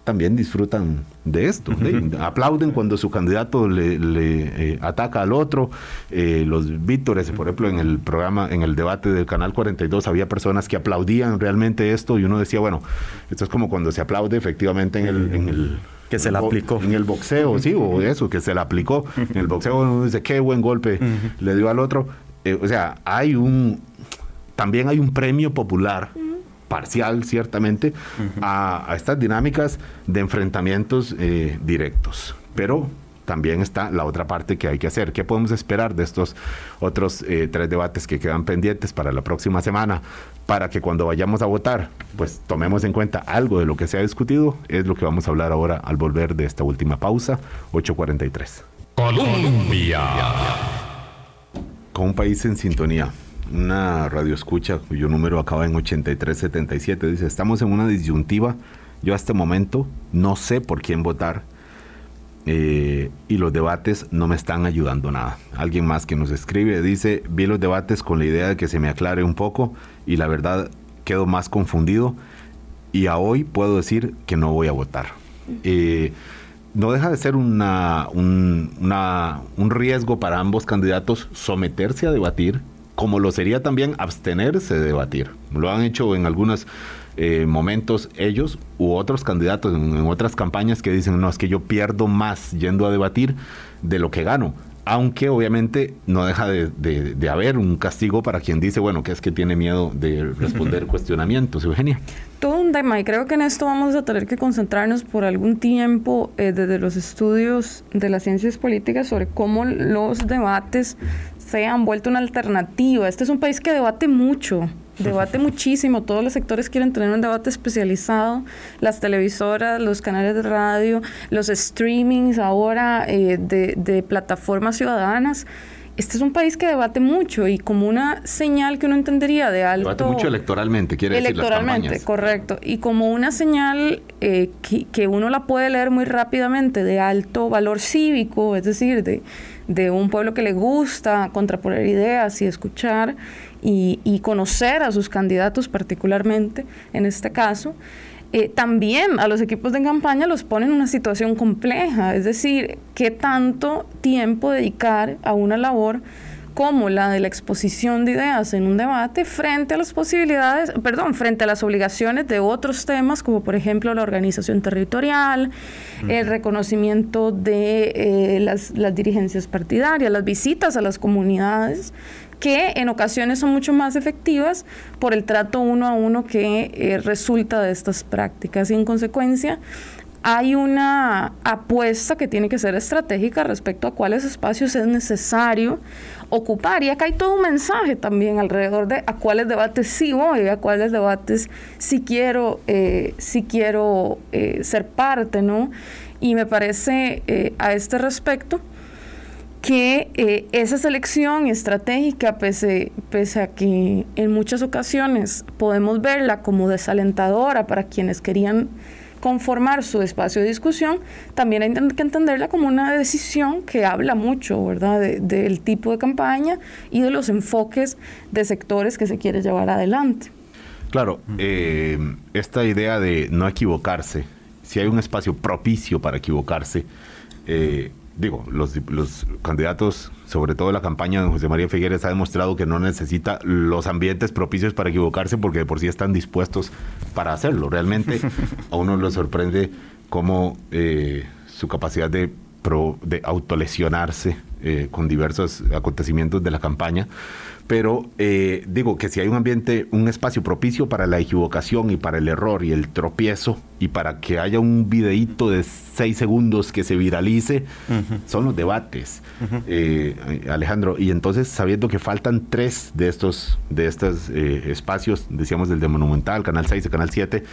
también disfrutan de esto, aplauden cuando su candidato le, eh, ataca al otro, eh, los vítores, por ejemplo, en el programa, en el debate del Canal 42 había personas que aplaudían realmente esto y uno decía, bueno, esto es como cuando se aplaude efectivamente en el... En el que se la aplicó. En el boxeo, sí, o eso, que se la aplicó. En el boxeo uno dice, qué buen golpe le dio al otro, eh, o sea, hay un, también hay un premio popular parcial, ciertamente, a, estas dinámicas de enfrentamientos eh, directos. Pero también está la otra parte que hay que hacer. ¿Qué podemos esperar de estos otros eh, tres debates que quedan pendientes para la próxima semana? Para que cuando vayamos a votar, pues tomemos en cuenta algo de lo que se ha discutido. Es lo que vamos a hablar ahora al volver de esta última pausa, 8.43. Colombia un país en sintonía. Una radio escucha cuyo número acaba en 8377 dice, estamos en una disyuntiva. Yo a este momento no sé por quién votar eh, y los debates no me están ayudando nada. Alguien más que nos escribe dice, vi los debates con la idea de que se me aclare un poco y la verdad quedo más confundido y a hoy puedo decir que no voy a votar. Eh, no deja de ser una, un, un riesgo para ambos candidatos someterse a debatir, como lo sería también abstenerse de debatir. Lo han hecho en algunas eh, momentos ellos u otros candidatos en, otras campañas que dicen, no, es que yo pierdo más yendo a debatir de lo que gano aunque obviamente no deja de, haber un castigo para quien dice, bueno, que es que tiene miedo de responder cuestionamientos, Eugenia. Todo un tema y creo que en esto vamos a tener que concentrarnos por algún tiempo eh, desde los estudios de las ciencias políticas sobre cómo los debates se han vuelto una alternativa. Este es un país que debate mucho, debate muchísimo, todos los sectores quieren tener un debate especializado, las televisoras, los canales de radio, los streamings ahora eh, de, plataformas ciudadanas este es un país que debate mucho y como una señal que uno entendería de alto... Debate mucho electoralmente, quiere decir Electoralmente, correcto. Y como una señal eh, que, que, uno la puede leer muy rápidamente de alto valor cívico, es decir, de, de un pueblo que le gusta contraponer ideas y escuchar, y, conocer a sus candidatos particularmente en este caso. Eh, también a los equipos de campaña los pone en una situación compleja, es decir, qué tanto tiempo dedicar a una labor como la de la exposición de ideas en un debate frente a las posibilidades, perdón, frente a las obligaciones de otros temas, como por ejemplo la organización territorial, el reconocimiento de eh, las, las dirigencias partidarias, las visitas a las comunidades que en ocasiones son mucho más efectivas por el trato uno a uno que eh, resulta de estas prácticas. Y en consecuencia hay una apuesta que tiene que ser estratégica respecto a cuáles espacios es necesario ocupar. Y acá hay todo un mensaje también alrededor de a cuáles debates sí voy, a cuáles debates sí quiero, eh, quiero eh, ser parte, ¿no? Y me parece a este respecto que eh, esa selección estratégica, pese, pese a que en muchas ocasiones podemos verla como desalentadora para quienes querían conformar su espacio de discusión, también hay que entenderla como una decisión que habla mucho, ¿verdad?, del tipo de campaña y de los enfoques de sectores que se quiere llevar adelante. Claro, eh, esta idea de no equivocarse, si hay un espacio propicio para equivocarse, eh, digo, los, los candidatos, sobre todo la campaña de José María Figueres, ha demostrado que no necesita los ambientes propicios para equivocarse porque de por sí están dispuestos para hacerlo. Realmente a uno le sorprende cómo eh, su capacidad de, de autolesionarse eh, con diversos acontecimientos de la campaña pero eh, digo que si hay un ambiente, un espacio propicio para la equivocación y para el error y el tropiezo y para que haya un videíto de seis segundos que se viralice, son los debates, eh, Alejandro. Y entonces, sabiendo que faltan tres de estos, de estos eh, espacios, decíamos del de Monumental, Canal 6 y Canal 7,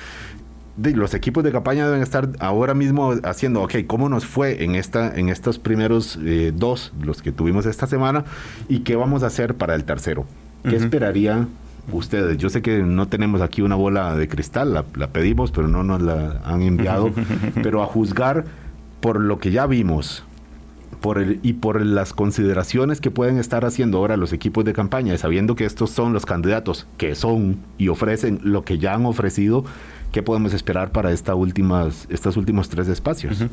los equipos de campaña deben estar ahora mismo haciendo, ok, ¿cómo nos fue en, esta, en estos primeros eh, dos, los que tuvimos esta semana? ¿Y qué vamos a hacer para el tercero? ¿Qué esperarían ustedes? Yo sé que no tenemos aquí una bola de cristal, la, la pedimos, pero no nos la han enviado. pero a juzgar por lo que ya vimos, por el, y por las consideraciones que pueden estar haciendo ahora los equipos de campaña, sabiendo que estos son los candidatos que son y ofrecen lo que ya han ofrecido, ¿Qué podemos esperar para esta últimas, estos últimos tres espacios?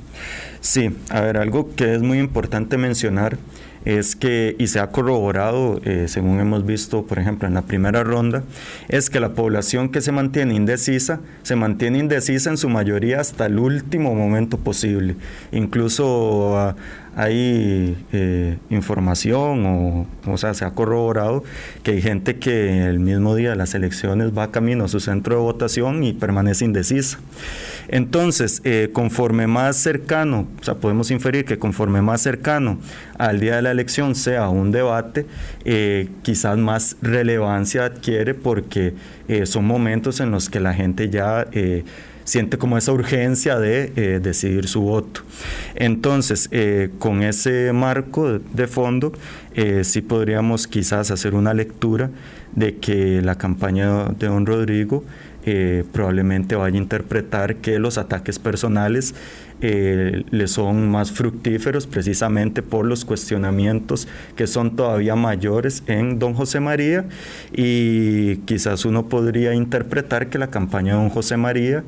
Sí, a ver, algo que es muy importante mencionar es que, y se ha corroborado, eh, según hemos visto, por ejemplo, en la primera ronda, es que la población que se mantiene indecisa, se mantiene indecisa en su mayoría hasta el último momento posible. Incluso a, hay eh, información o, o sea, se ha corroborado que hay gente que el mismo día de las elecciones va camino a su centro de votación y permanece indecisa. Entonces, eh, conforme más cercano, o sea, podemos inferir que conforme más cercano al día de la elección sea un debate, eh, quizás más relevancia adquiere porque son momentos en los que la gente ya siente como esa urgencia de eh, decidir su voto. Entonces, eh, con ese marco de fondo, eh, sí podríamos quizás hacer una lectura de que la campaña de don Rodrigo probablemente vaya a interpretar que los ataques personales le son más fructíferos precisamente por los cuestionamientos que son todavía mayores en don José María y quizás uno podría interpretar que la campaña de don José María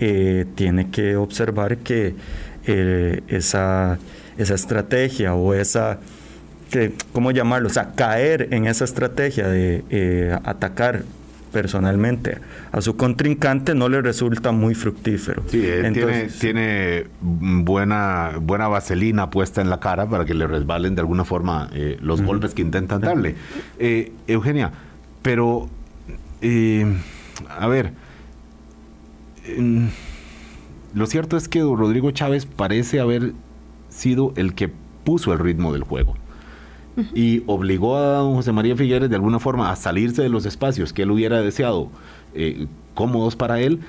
eh, tiene que observar que eh, esa, esa estrategia o esa, que, ¿cómo llamarlo? O sea, caer en esa estrategia de eh, atacar personalmente a su contrincante no le resulta muy fructífero. Sí, tiene, tiene, buena, buena vaselina puesta en la cara para que le resbalen de alguna forma los golpes que intentan darle. Eugenia, pero, a ver, lo cierto es que Rodrigo Chávez parece haber sido el que puso el ritmo del juego y obligó a don José María Figueres de alguna forma a salirse de los espacios que él hubiera deseado eh, cómodos para él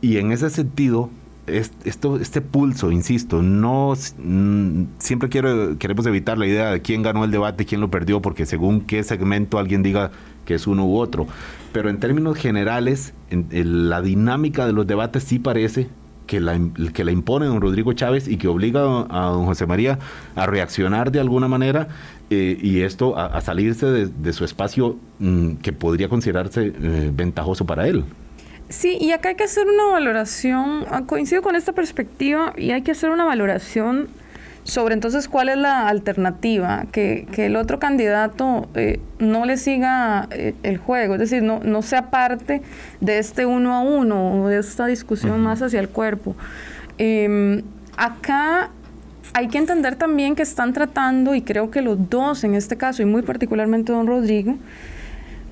y en ese sentido esto, este pulso, insisto, no mm, siempre quiero, queremos evitar la idea de quién ganó el debate y quién lo perdió, porque según qué segmento alguien diga que es uno u otro. Pero en términos generales, en, la dinámica de los debates sí parece que la, que la impone don Rodrigo Chávez y que obliga a don José María a reaccionar de alguna manera eh, y esto a, salirse de, su espacio mm, que podría considerarse eh, ventajoso para él. Sí, y acá hay que hacer una valoración, ah, coincido con esta perspectiva, y hay que hacer una valoración sobre entonces cuál es la alternativa, que, el otro candidato eh, no le siga eh, el juego, es decir, no, no sea parte de este uno a uno o de esta discusión más hacia el cuerpo. Em, acá hay que entender también que están tratando, y creo que los dos en este caso, y muy particularmente don Rodrigo,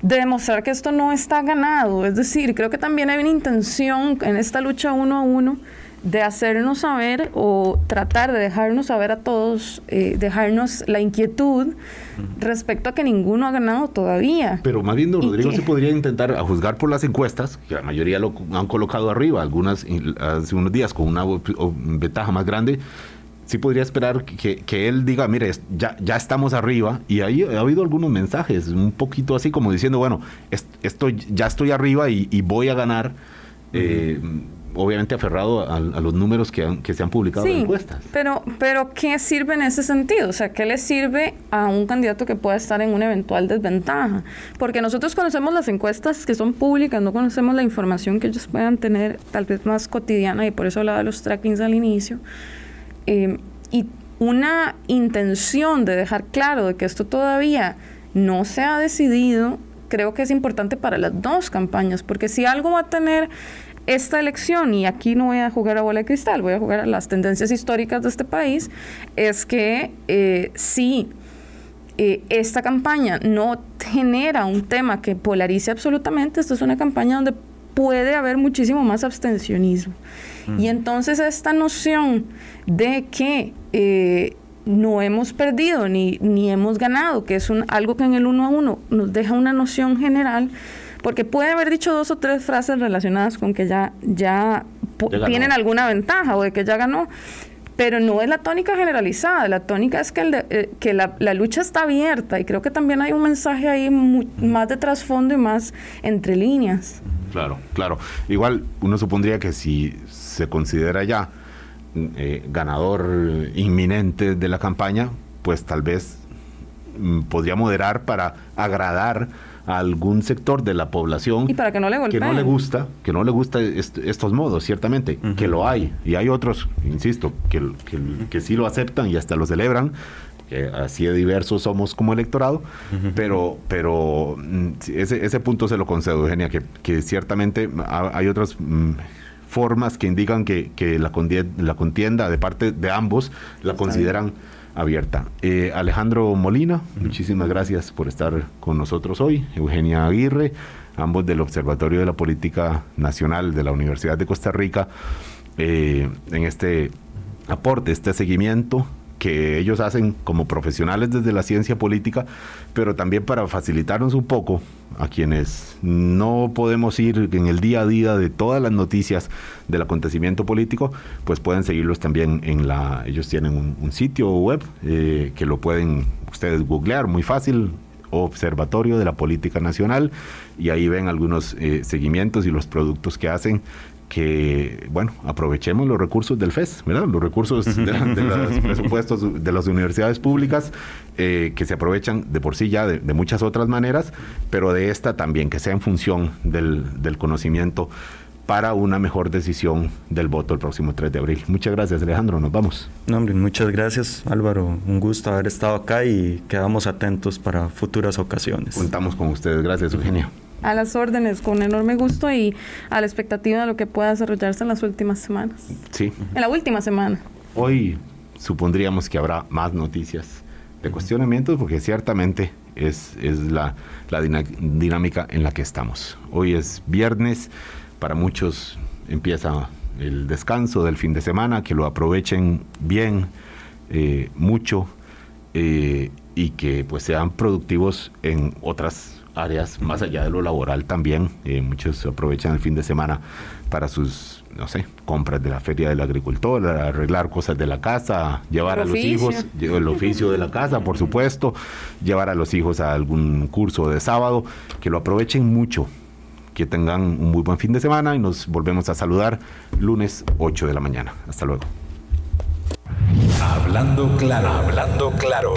de demostrar que esto no está ganado. Es decir, creo que también hay una intención en esta lucha uno a uno de hacernos saber o tratar de dejarnos saber a todos, eh, dejarnos la inquietud respecto a que ninguno ha ganado todavía. Pero más bien, don Rodrigo, se podría intentar, a juzgar por las encuestas, que la mayoría lo han colocado arriba, algunas hace unos días con una ventaja más grande, sí podría esperar que, él diga, mire, ya, ya estamos arriba, y ahí ha habido algunos mensajes, un poquito así como diciendo, bueno, esto, ya estoy arriba y, voy a ganar obviamente aferrado a, los números que, que, se han publicado en encuestas. Pero, pero ¿qué sirve en ese sentido? O sea, ¿qué le sirve a un candidato que pueda estar en una eventual desventaja? Porque nosotros conocemos las encuestas que son públicas, no conocemos la información que ellos puedan tener tal vez más cotidiana y por eso hablaba de los trackings al inicio. Eh, y una intención de dejar claro de que esto todavía no se ha decidido, creo que es importante para las dos campañas, porque si algo va a tener esta elección, y aquí no voy a jugar a bola de cristal, voy a jugar a las tendencias históricas de este país, es que eh, si eh, esta campaña no genera un tema que polarice absolutamente, esto es una campaña donde puede haber muchísimo más abstencionismo. Y entonces esta noción de que eh, no hemos perdido ni, ni hemos ganado, que es un, algo que en el uno a uno nos deja una noción general, porque puede haber dicho dos o tres frases relacionadas con que ya, ya, tienen alguna ventaja o de que ya ganó, pero no es la tónica generalizada, la tónica es que, el eh, que la, la, lucha está abierta y creo que también hay un mensaje ahí más de trasfondo y más entre líneas. Claro, claro. Igual uno supondría que si se considera ya eh, ganador inminente de la campaña, pues tal vez mm, podría moderar para agradar a algún sector de la población y para que no le que no le gusta que no le gusta estos modos ciertamente que lo hay. Y hay otros insisto que, que, sí lo aceptan y hasta lo celebran que así de diversos somos como electorado, pero, pero mm, ese, ese punto se lo concedo, Eugenia, que, que ciertamente hay otras mm, formas que indican que, que la, contienda, la, contienda, de parte de ambos la consideran abierta. Eh, Alejandro Molina, muchísimas gracias por estar con nosotros hoy. Eugenia Aguirre, ambos del Observatorio de la Política Nacional de la Universidad de Costa Rica, eh, en este aporte, este seguimiento que ellos hacen como profesionales desde la ciencia política, pero también para facilitarnos un poco a quienes no podemos ir en el día a día de todas las noticias del acontecimiento político, pues pueden seguirlos también en la, ellos tienen un, sitio web eh, que lo pueden ustedes googlear muy fácil, Observatorio de la Política Nacional y ahí ven algunos eh, seguimientos y los productos que hacen que, bueno, aprovechemos los recursos del FES, ¿verdad? Los recursos de, los presupuestos de las universidades públicas eh, que se aprovechan de por sí ya de, muchas otras maneras, pero de esta también, que sea en función del, del conocimiento para una mejor decisión del voto el próximo 3 de abril. Muchas gracias, Alejandro. Nos vamos. No, hombre, muchas gracias, Álvaro. Un gusto haber estado acá y quedamos atentos para futuras ocasiones. Contamos con ustedes. Gracias, Eugenio. A las órdenes, con enorme gusto y a la expectativa de lo que pueda desarrollarse en las últimas semanas. Sí. En la última semana. Hoy supondríamos que habrá más noticias de cuestionamientos porque ciertamente es, es la, la dinámica en la que estamos. Hoy es viernes, para muchos empieza el descanso del fin de semana, que lo aprovechen bien, eh, mucho eh, y que pues sean productivos en otras áreas más allá de lo laboral también. Eh, muchos aprovechan el fin de semana para sus, no sé, compras de la feria del agricultor, arreglar cosas de la casa, llevar a los hijos, el oficio de la casa, por supuesto, llevar a los hijos a algún curso de sábado, que lo aprovechen mucho. Que tengan un muy buen fin de semana y nos volvemos a saludar lunes 8 de la mañana. Hasta luego. Hablando claro, hablando claro.